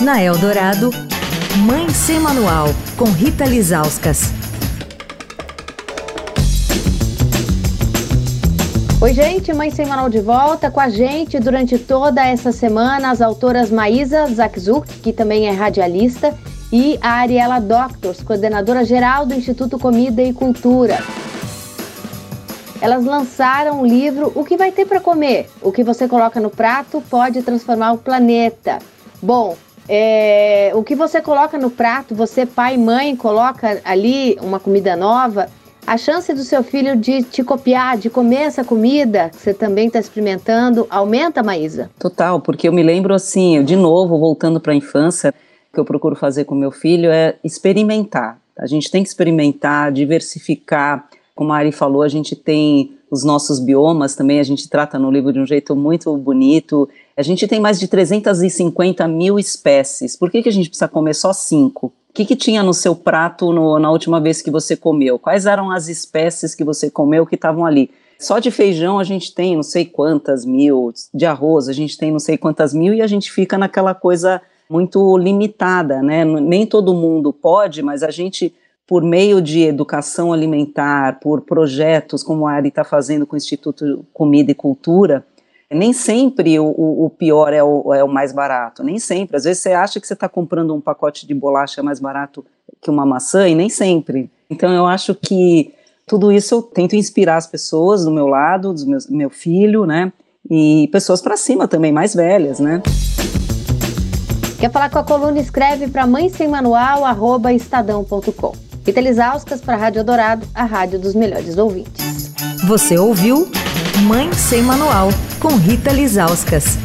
Na Eldorado, Mãe Sem Manual, com Rita Lizauskas. Oi, gente, Mãe Sem Manual de volta com a gente durante toda essa semana as autoras Maísa Zakzuk, que também é radialista, e a Ariela Doctors, coordenadora geral do Instituto Comida e Cultura elas lançaram o livro O que vai ter para comer? O que você coloca no prato pode transformar o planeta. Bom, é, o que você coloca no prato, você pai e mãe coloca ali uma comida nova, a chance do seu filho de te copiar, de comer essa comida que você também está experimentando, aumenta, Maísa? Total, porque eu me lembro assim, de novo, voltando para a infância, que eu procuro fazer com meu filho é experimentar. A gente tem que experimentar, diversificar, como a Ari falou, a gente tem os nossos biomas também, a gente trata no livro de um jeito muito bonito. A gente tem mais de 350 mil espécies. Por que, que a gente precisa comer só cinco? O que, que tinha no seu prato no, na última vez que você comeu? Quais eram as espécies que você comeu que estavam ali? Só de feijão a gente tem não sei quantas mil, de arroz a gente tem não sei quantas mil e a gente fica naquela coisa muito limitada, né? Nem todo mundo pode, mas a gente por meio de educação alimentar, por projetos como a Ari está fazendo com o Instituto Comida e Cultura, nem sempre o, o pior é o, é o, mais barato, nem sempre. Às vezes você acha que você está comprando um pacote de bolacha mais barato que uma maçã e nem sempre. Então eu acho que tudo isso eu tento inspirar as pessoas do meu lado, do meu, meu filho, né? E pessoas para cima também, mais velhas, né? Quer falar com a coluna? Escreve para mãe sem manual, estadão.com. Rita Lisauskas para a Rádio Dourado, a rádio dos melhores ouvintes. Você ouviu Mãe Sem Manual, com Rita Lisauskas.